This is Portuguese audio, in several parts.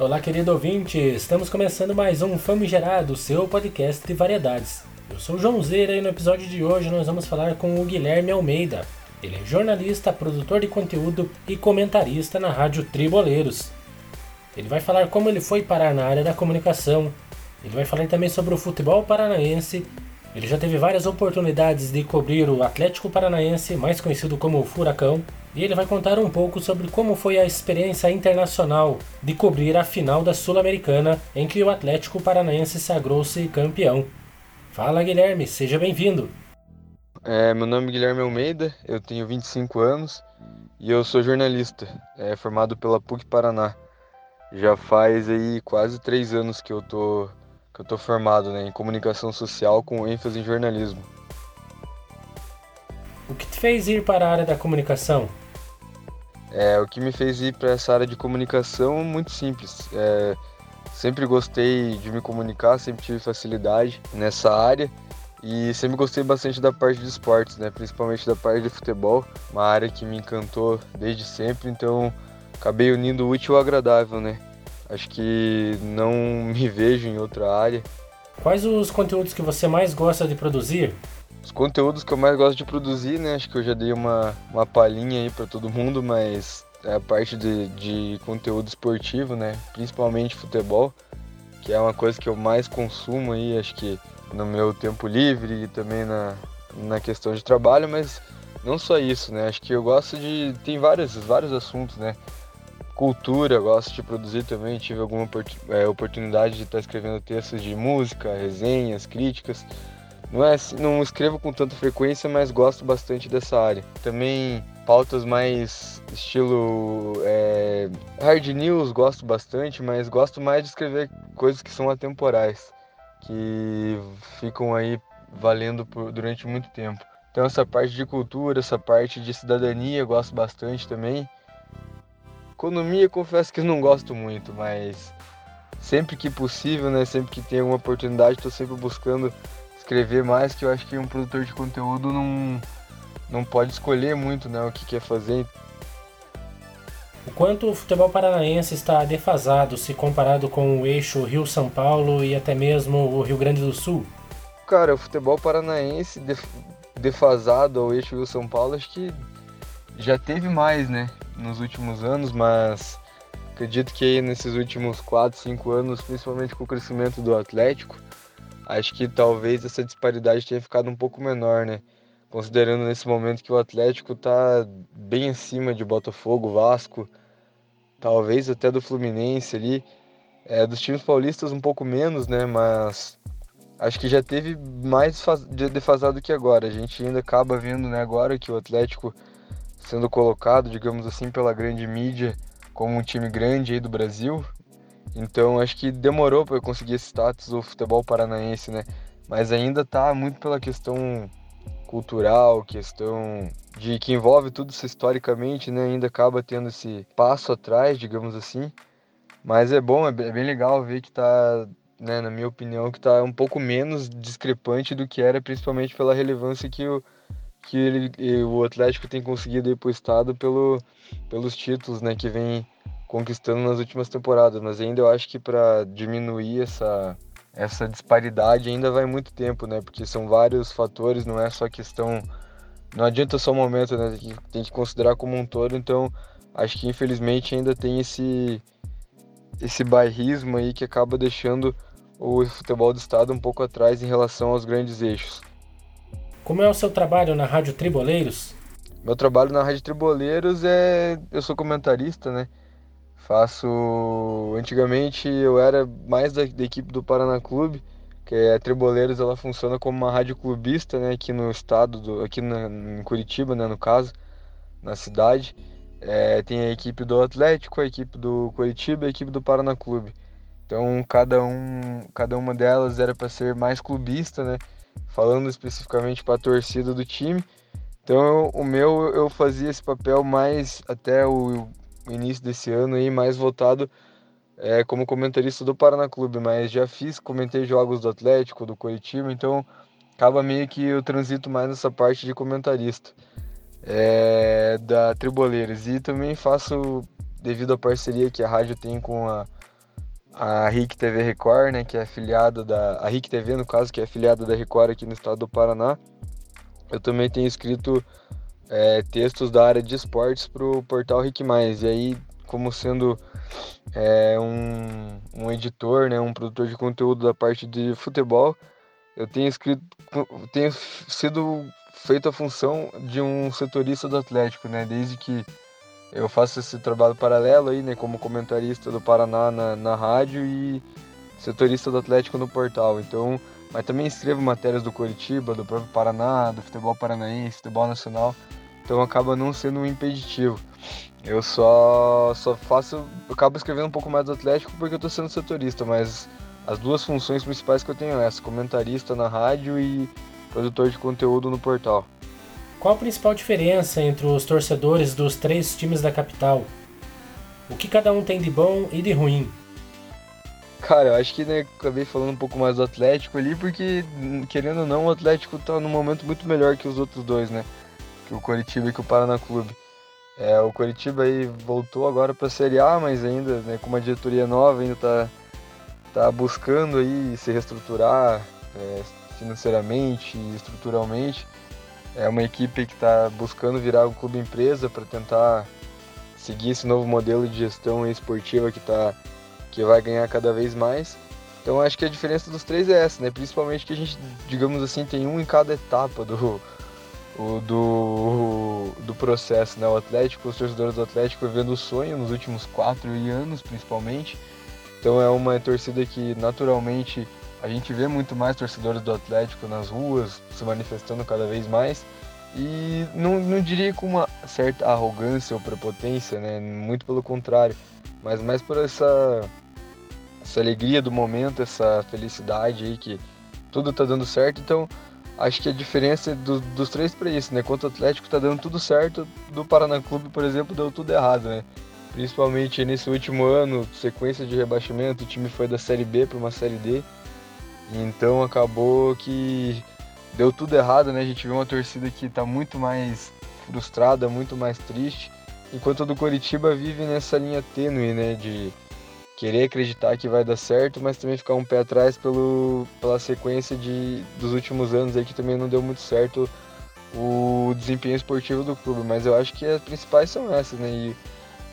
Olá, querido ouvinte! Estamos começando mais um Famigerado, seu podcast de variedades. Eu sou o João Zeira e no episódio de hoje nós vamos falar com o Guilherme Almeida. Ele é jornalista, produtor de conteúdo e comentarista na Rádio Triboleiros. Ele vai falar como ele foi parar na área da comunicação. Ele vai falar também sobre o futebol paranaense. Ele já teve várias oportunidades de cobrir o Atlético Paranaense, mais conhecido como Furacão, e ele vai contar um pouco sobre como foi a experiência internacional de cobrir a final da Sul-Americana em que o Atlético Paranaense sagrou-se campeão. Fala Guilherme, seja bem-vindo. É, meu nome é Guilherme Almeida, eu tenho 25 anos e eu sou jornalista, é, formado pela PUC Paraná. Já faz aí quase três anos que eu tô, que eu tô formado né, em comunicação social com ênfase em jornalismo. O que te fez ir para a área da comunicação? É, o que me fez ir para essa área de comunicação muito simples. É, sempre gostei de me comunicar, sempre tive facilidade nessa área e sempre gostei bastante da parte de esportes, né? Principalmente da parte de futebol, uma área que me encantou desde sempre, então acabei unindo o útil ao agradável, né? Acho que não me vejo em outra área. Quais os conteúdos que você mais gosta de produzir? Os conteúdos que eu mais gosto de produzir, né? Acho que eu já dei uma, uma palhinha aí para todo mundo, mas é a parte de, de conteúdo esportivo, né? Principalmente futebol, que é uma coisa que eu mais consumo aí, acho que no meu tempo livre e também na, na questão de trabalho, mas não só isso, né? Acho que eu gosto de. Tem vários, vários assuntos, né? Cultura, gosto de produzir também. Tive alguma é, oportunidade de estar escrevendo textos de música, resenhas, críticas. Não, é, não escrevo com tanta frequência, mas gosto bastante dessa área. Também pautas mais estilo é, hard news, gosto bastante, mas gosto mais de escrever coisas que são atemporais, que ficam aí valendo por, durante muito tempo. Então essa parte de cultura, essa parte de cidadania, gosto bastante também. Economia, confesso que não gosto muito, mas sempre que possível, né, sempre que tem alguma oportunidade, estou sempre buscando escrever mais, que eu acho que um produtor de conteúdo não, não pode escolher muito né, o que quer fazer. O quanto o futebol paranaense está defasado se comparado com o eixo Rio-São Paulo e até mesmo o Rio Grande do Sul? Cara, o futebol paranaense defasado ao eixo Rio-São Paulo, acho que já teve mais, né, nos últimos anos, mas acredito que nesses últimos 4, 5 anos, principalmente com o crescimento do Atlético, acho que talvez essa disparidade tenha ficado um pouco menor, né? Considerando nesse momento que o Atlético está bem acima de Botafogo, Vasco, talvez até do Fluminense ali. É, dos times paulistas um pouco menos, né? Mas acho que já teve mais defasado que agora. A gente ainda acaba vendo né, agora que o Atlético sendo colocado, digamos assim, pela grande mídia como um time grande aí do Brasil, então acho que demorou para eu conseguir esse status do futebol paranaense, né? Mas ainda tá muito pela questão cultural, questão de que envolve tudo isso historicamente, né? Ainda acaba tendo esse passo atrás, digamos assim. Mas é bom, é bem legal ver que tá, né, na minha opinião, que tá um pouco menos discrepante do que era, principalmente pela relevância que o que ele, o Atlético tem conseguido ir pro estado pelo, pelos títulos, né, que vem conquistando nas últimas temporadas, mas ainda eu acho que para diminuir essa essa disparidade ainda vai muito tempo, né? Porque são vários fatores, não é só questão não adianta só o momento, né? Tem que, tem que considerar como um todo, então acho que infelizmente ainda tem esse esse bairrismo aí que acaba deixando o futebol do estado um pouco atrás em relação aos grandes eixos. Como é o seu trabalho na Rádio Triboleiros? Meu trabalho na Rádio Triboleiros é eu sou comentarista, né? Faço. Antigamente eu era mais da, da equipe do Paraná Clube, que é a Triboleiros, ela funciona como uma rádio clubista, né, aqui no estado, do, aqui na, em Curitiba, né, no caso, na cidade. É, tem a equipe do Atlético, a equipe do Curitiba e a equipe do Paraná Clube. Então cada um, cada uma delas era para ser mais clubista, né? Falando especificamente para a torcida do time. Então o meu eu fazia esse papel mais até o início desse ano aí mais voltado é, como comentarista do Paraná Clube, mas já fiz, comentei jogos do Atlético, do Curitiba, então acaba meio que eu transito mais nessa parte de comentarista é, da Triboleiros. E também faço, devido à parceria que a rádio tem com a, a RIC TV Record, né, que é afiliada da a RIC TV no caso, que é afiliada da Record aqui no estado do Paraná. Eu também tenho escrito é, textos da área de esportes para o portal RIC Mais. E aí, como sendo é, um, um editor, né, um produtor de conteúdo da parte de futebol, eu tenho escrito, tenho sido feito a função de um setorista do Atlético, né, desde que eu faço esse trabalho paralelo aí, né, como comentarista do Paraná na, na rádio e setorista do Atlético no portal. Então, mas também escrevo matérias do Curitiba, do próprio Paraná, do futebol paranaense, futebol nacional. Então acaba não sendo um impeditivo. Eu só só faço, eu acabo escrevendo um pouco mais do Atlético porque eu tô sendo setorista, mas as duas funções principais que eu tenho é essa, comentarista na rádio e produtor de conteúdo no portal. Qual a principal diferença entre os torcedores dos três times da capital? O que cada um tem de bom e de ruim? Cara, eu acho que né, acabei falando um pouco mais do Atlético ali, porque, querendo ou não, o Atlético tá num momento muito melhor que os outros dois, né? Que o Coritiba e que o Paraná Clube. É, o Coritiba aí voltou agora para a Série A, mas ainda, né, com uma diretoria nova, ainda tá, tá buscando aí se reestruturar é, financeiramente e estruturalmente. É uma equipe que está buscando virar um clube empresa para tentar seguir esse novo modelo de gestão esportiva que, tá, que vai ganhar cada vez mais. Então acho que a diferença dos três é essa, né? Principalmente que a gente, digamos assim, tem um em cada etapa do, do, do processo, né? O Atlético, os torcedores do Atlético vivendo o sonho nos últimos quatro anos, principalmente. Então é uma torcida que naturalmente a gente vê muito mais torcedores do Atlético nas ruas, se manifestando cada vez mais. E não, não diria com uma certa arrogância ou prepotência, né? Muito pelo contrário. Mas mais por essa, essa alegria do momento, essa felicidade aí que tudo tá dando certo. Então, acho que a diferença do, dos três para isso, né? Quanto o Atlético tá dando tudo certo, do Paraná Clube, por exemplo, deu tudo errado, né? Principalmente nesse último ano, sequência de rebaixamento, o time foi da Série B para uma Série D. Então acabou que deu tudo errado, né? A gente viu uma torcida que está muito mais frustrada, muito mais triste, enquanto a do Coritiba vive nessa linha tênue, né? De querer acreditar que vai dar certo, mas também ficar um pé atrás pelo, pela sequência de, dos últimos anos aí que também não deu muito certo o desempenho esportivo do clube. Mas eu acho que as principais são essas, né? E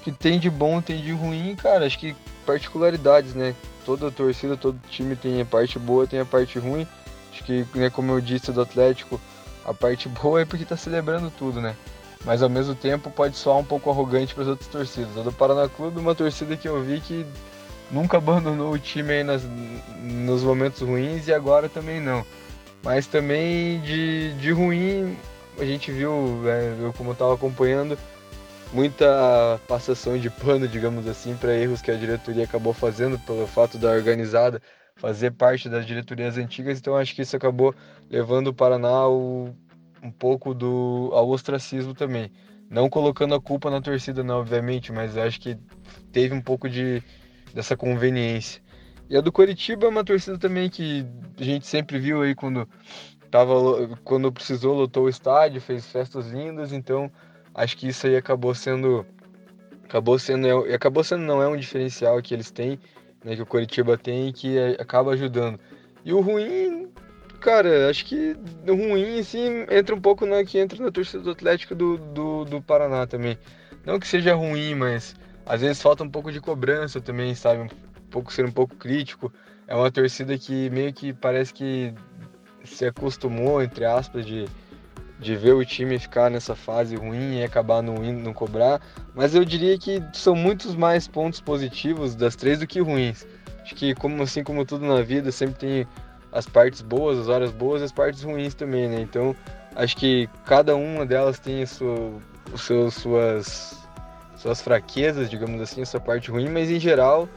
que tem de bom, tem de ruim, cara, acho que particularidades, né? toda torcida, todo time tem a parte boa, tem a parte ruim. Acho que, né, como eu disse do Atlético, a parte boa é porque tá celebrando tudo, né? Mas ao mesmo tempo pode soar um pouco arrogante para as outras torcidas. A do Paraná Clube, uma torcida que eu vi que nunca abandonou o time aí nas, nos momentos ruins e agora também não. Mas também de, de ruim, a gente viu, né, eu como estava acompanhando, muita passação de pano, digamos assim, para erros que a diretoria acabou fazendo pelo fato da organizada fazer parte das diretorias antigas, então acho que isso acabou levando o Paraná ao, um pouco do, ao ostracismo também. Não colocando a culpa na torcida, não, obviamente, mas acho que teve um pouco de, dessa conveniência. E a do Coritiba é uma torcida também que a gente sempre viu aí quando, tava, quando precisou, lotou o estádio, fez festas lindas, então acho que isso aí acabou sendo acabou sendo acabou sendo não é um diferencial que eles têm né, que o Coritiba tem e que acaba ajudando. E o ruim cara acho que o ruim assim entra um pouco na que entra na torcida do Atlético do, do, do Paraná também. Não que seja ruim mas às vezes falta um pouco de cobrança também sabe? Um pouco ser um pouco crítico. É uma torcida que meio que parece que se acostumou entre aspas de de ver o time ficar nessa fase ruim e acabar não indo, não cobrar. Mas eu diria que são muitos mais pontos positivos das três do que ruins. Acho que como assim como tudo na vida, sempre tem as partes boas, as horas boas as partes ruins também, né? Então acho que cada uma delas tem a sua, os seus, suas, suas fraquezas, digamos assim, essa parte ruim, mas em geral,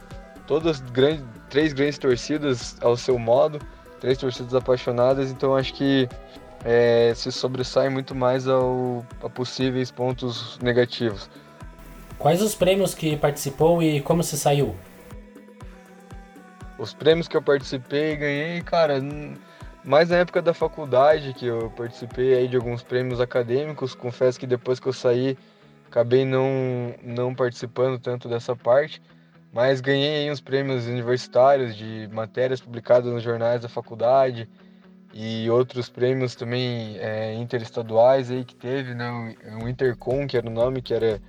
todas grandes, três grandes torcidas ao seu modo, três torcidas apaixonadas, então acho que é, se sobressai muito mais ao, a possíveis pontos negativos. Quais os prêmios que participou e como se saiu? Os prêmios que eu participei e ganhei, cara, mais na época da faculdade que eu participei aí de alguns prêmios acadêmicos. Confesso que depois que eu saí, acabei não, não participando tanto dessa parte. mas ganhei uns prêmios universitários de matérias publicadas nos jornais da faculdade e outros prêmios também é, interestaduais aí que teve, né? O Intercom, que era o nome, que era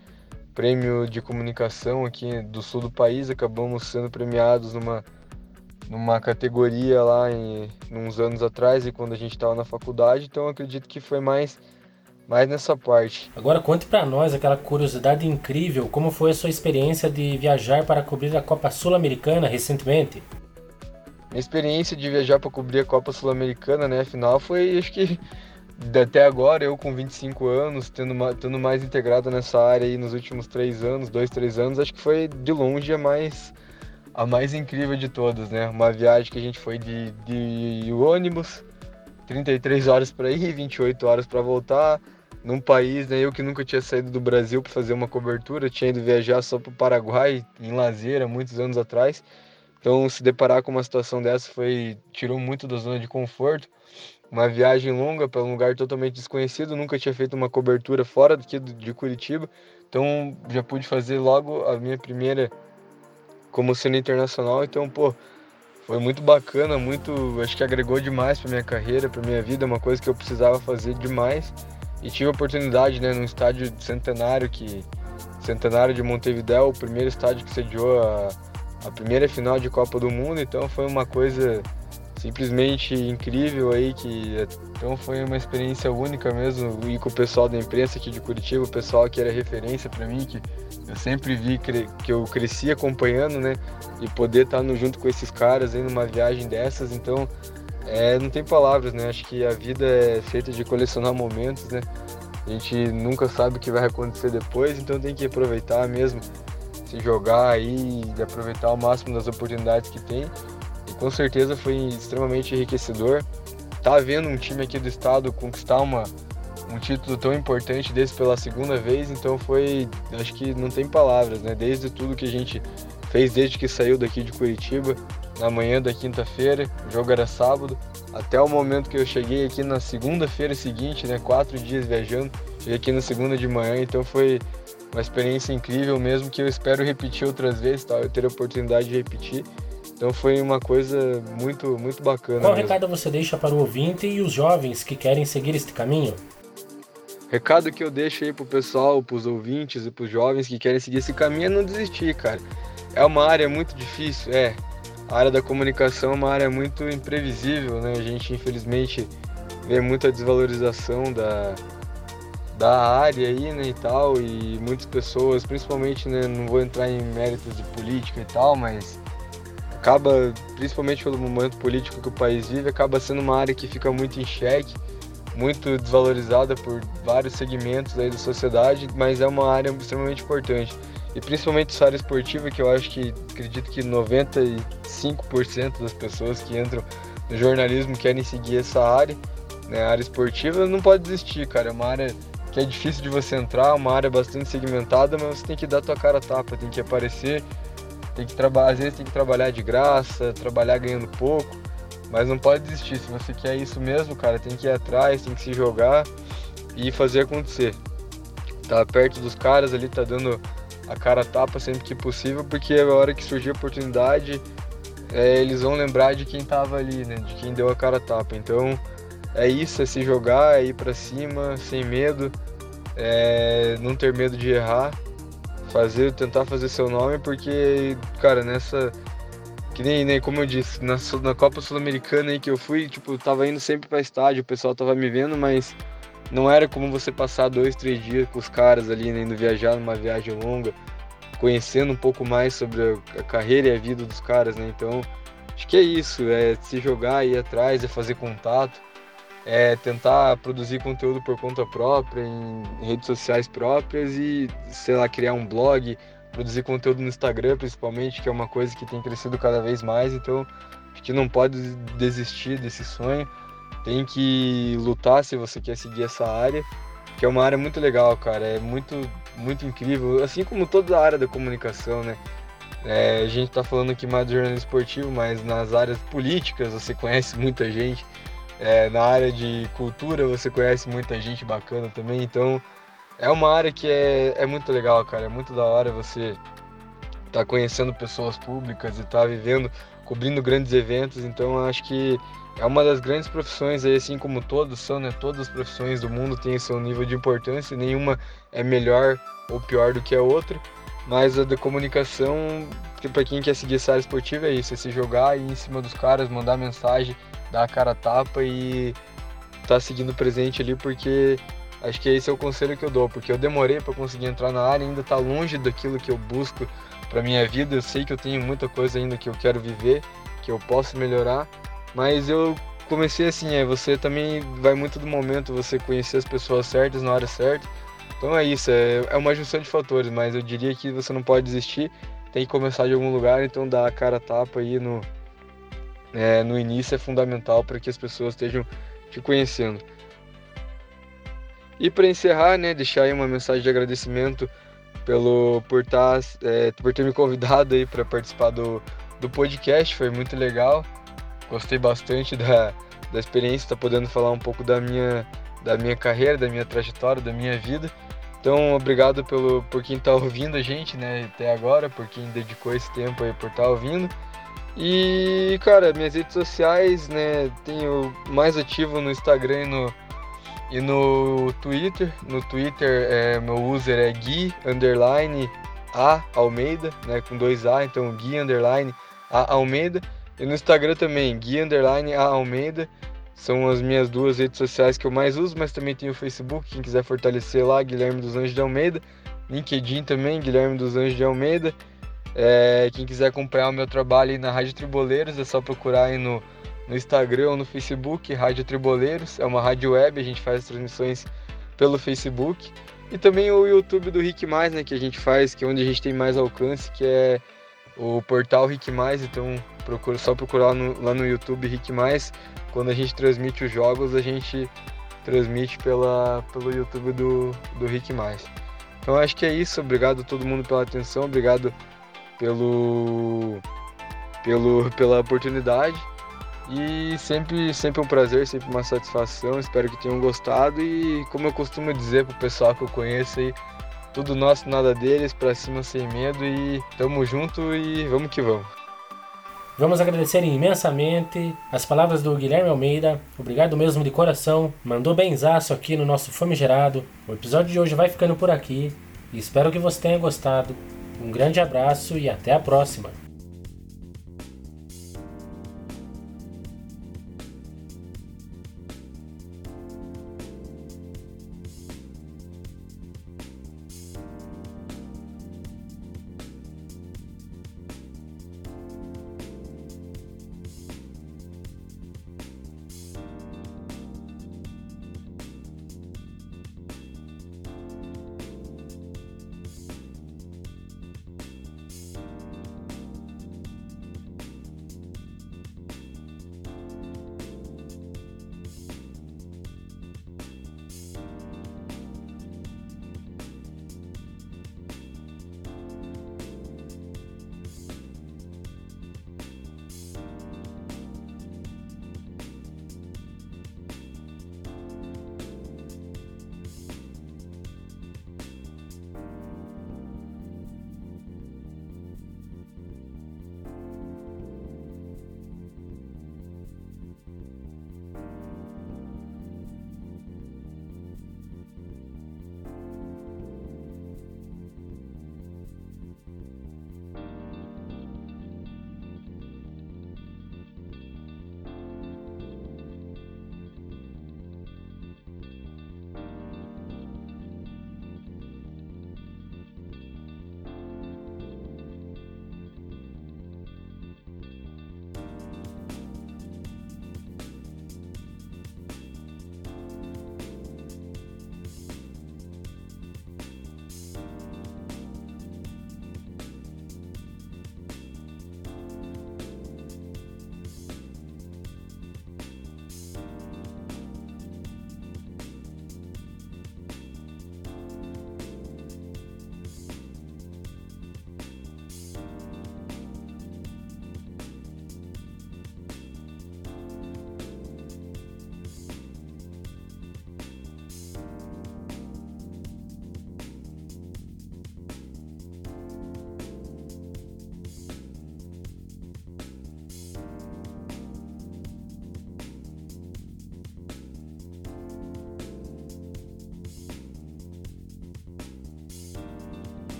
prêmio de comunicação aqui do sul do país, acabamos sendo premiados numa numa categoria lá em uns anos atrás e quando a gente estava na faculdade, então acredito que foi mais mais nessa parte. Agora conte para nós aquela curiosidade incrível, como foi a sua experiência de viajar para cobrir a Copa Sul-Americana recentemente? Minha experiência de viajar para cobrir a Copa Sul-Americana, né, afinal foi acho que até agora, eu com 25 anos, tendo, tendo mais integrado nessa área aí nos últimos três anos, dois, três anos, acho que foi de longe a mais, a mais incrível de todas, né? Uma viagem que a gente foi de, de ônibus, 33 horas para ir, 28 horas para voltar, num país, né, eu que nunca tinha saído do Brasil para fazer uma cobertura, tinha ido viajar só para o Paraguai, em lazer, há muitos anos atrás. Então, se deparar com uma situação dessa foi tirou muito da zona de conforto. Uma viagem longa para um lugar totalmente desconhecido, nunca tinha feito uma cobertura fora daqui de Curitiba. Então, já pude fazer logo a minha primeira como cena internacional. Então, pô, foi muito bacana, muito, acho que agregou demais para minha carreira, para minha vida, uma coisa que eu precisava fazer demais. E tive a oportunidade, né, no estádio centenário, que centenário de Montevideo, o primeiro estádio que sediou a, a primeira final de Copa do Mundo, então foi uma coisa simplesmente incrível aí que então foi uma experiência única mesmo ir com o pessoal da imprensa aqui de Curitiba, o pessoal que era referência para mim, que eu sempre vi que eu cresci acompanhando, né? E poder estar tá junto com esses caras aí numa viagem dessas, então é, não tem palavras, né? Acho que a vida é feita de colecionar momentos, né? A gente nunca sabe o que vai acontecer depois, então tem que aproveitar mesmo, se jogar aí e aproveitar o máximo das oportunidades que tem. E com certeza foi extremamente enriquecedor. Tá vendo um time aqui do estado conquistar uma, um título tão importante desse pela segunda vez, então foi, acho que não tem palavras, né? Desde tudo que a gente fez desde que saiu daqui de Curitiba, na manhã da quinta-feira, o jogo era sábado, até o momento que eu cheguei aqui na segunda-feira seguinte, né, quatro dias viajando, cheguei aqui na segunda de manhã, então foi uma experiência incrível mesmo que eu espero repetir outras vezes, tá? eu ter a oportunidade de repetir. Então foi uma coisa muito, muito bacana. Qual mesmo. recado você deixa para o ouvinte e os jovens que querem seguir este caminho? Recado que eu deixo aí pro pessoal, pros ouvintes e pros jovens que querem seguir esse caminho é não desistir, cara. É uma área muito difícil, é, a área da comunicação é uma área muito imprevisível, né? A gente infelizmente vê muita desvalorização da, da área aí, né, e tal, e muitas pessoas, principalmente, né, não vou entrar em méritos de política e tal, mas acaba, principalmente pelo momento político que o país vive, acaba sendo uma área que fica muito em xeque, muito desvalorizada por vários segmentos aí da sociedade, mas é uma área extremamente importante e principalmente essa área esportiva, que eu acho que acredito que 95% das pessoas que entram no jornalismo querem seguir essa área, né, a área esportiva, não pode desistir, cara. É uma área que é difícil de você entrar, uma área bastante segmentada, mas você tem que dar tua cara a tapa, tem que aparecer, tem que trabalhar, às vezes tem que trabalhar de graça, trabalhar ganhando pouco, mas não pode desistir. Se você quer isso mesmo, cara, tem que ir atrás, tem que se jogar e fazer acontecer. Tá perto dos caras ali, tá dando a cara tapa sempre que possível, porque a hora que surgir a oportunidade, é, eles vão lembrar de quem tava ali, né? De quem deu a cara tapa. Então é isso, é se jogar, é ir para cima, sem medo, é não ter medo de errar, fazer, tentar fazer seu nome, porque, cara, nessa. Que nem, nem como eu disse, na, na Copa Sul-Americana aí que eu fui, tipo, tava indo sempre para estádio, o pessoal tava me vendo, mas não era como você passar dois, três dias com os caras ali, né, indo viajar numa viagem longa, conhecendo um pouco mais sobre a carreira e a vida dos caras, né? Então, acho que é isso, é se jogar, ir atrás, é fazer contato, é tentar produzir conteúdo por conta própria, em redes sociais próprias e, sei lá, criar um blog, produzir conteúdo no Instagram, principalmente, que é uma coisa que tem crescido cada vez mais, então acho que não pode desistir desse sonho. Tem que lutar se você quer seguir essa área, que é uma área muito legal, cara, é muito, muito incrível, assim como toda a área da comunicação, né? É, a gente está falando aqui mais do jornalismo esportivo, mas nas áreas políticas você conhece muita gente, é, na área de cultura você conhece muita gente bacana também, então é uma área que é, é muito legal, cara, é muito da hora você tá conhecendo pessoas públicas e tá vivendo, cobrindo grandes eventos. Então acho que é uma das grandes profissões aí, assim como todos são, né? Todas as profissões do mundo têm seu nível de importância, nenhuma é melhor ou pior do que a outra. Mas a da comunicação, para quem quer seguir essa área esportiva, é isso: é se jogar ir em cima dos caras, mandar mensagem, dar a cara a tapa e tá seguindo presente ali, porque acho que esse é o conselho que eu dou. Porque eu demorei para conseguir entrar na área, ainda tá longe daquilo que eu busco para minha vida. Eu sei que eu tenho muita coisa ainda que eu quero viver, que eu posso melhorar, mas eu comecei assim, é, você também vai muito do momento, você conhecer as pessoas certas na hora certa. Então é isso, é, é uma junção de fatores, mas eu diria que você não pode desistir, tem que começar de algum lugar, então dar a cara a tapa aí no, é, no início é fundamental para que as pessoas estejam te conhecendo. E para encerrar, né, deixar aí uma mensagem de agradecimento pelo por, tá, é, por ter me convidado aí para participar do, do podcast, foi muito legal. Gostei bastante da, da experiência, tá podendo falar um pouco da minha, da minha carreira, da minha trajetória, da minha vida. Então, obrigado pelo, por quem está ouvindo a gente, né, até agora, por quem dedicou esse tempo aí por estar tá ouvindo. E, cara, minhas redes sociais, né, tenho mais ativo no Instagram e no, e no Twitter. No Twitter, é, meu user é Gui, underline, A, Almeida, né, com dois A, então Gui, underline, A, Almeida. E no Instagram também, Gui Underline A Almeida. São as minhas duas redes sociais que eu mais uso, mas também tem o Facebook, quem quiser fortalecer lá, Guilherme dos Anjos de Almeida. LinkedIn também, Guilherme dos Anjos de Almeida. É, quem quiser acompanhar o meu trabalho na Rádio Triboleiros, é só procurar aí no, no Instagram ou no Facebook, Rádio Triboleiros. É uma rádio web, a gente faz transmissões pelo Facebook. E também o YouTube do Rick Mais, né, que a gente faz, que é onde a gente tem mais alcance, que é o portal Rick Mais, então procura, só procurar no, lá no YouTube Rick Mais. Quando a gente transmite os jogos, a gente transmite pela, pelo YouTube do, do Rick Mais. Então acho que é isso. Obrigado a todo mundo pela atenção, obrigado pelo, pelo pela oportunidade. E sempre, sempre um prazer, sempre uma satisfação. Espero que tenham gostado. E como eu costumo dizer pro pessoal que eu conheço aí, tudo nosso, nada deles, pra cima sem medo e tamo junto e vamos que vamos. Vamos agradecer imensamente as palavras do Guilherme Almeida. Obrigado mesmo de coração. Mandou benzaço aqui no nosso Famigerado. O episódio de hoje vai ficando por aqui. Espero que você tenha gostado. Um grande abraço e até a próxima.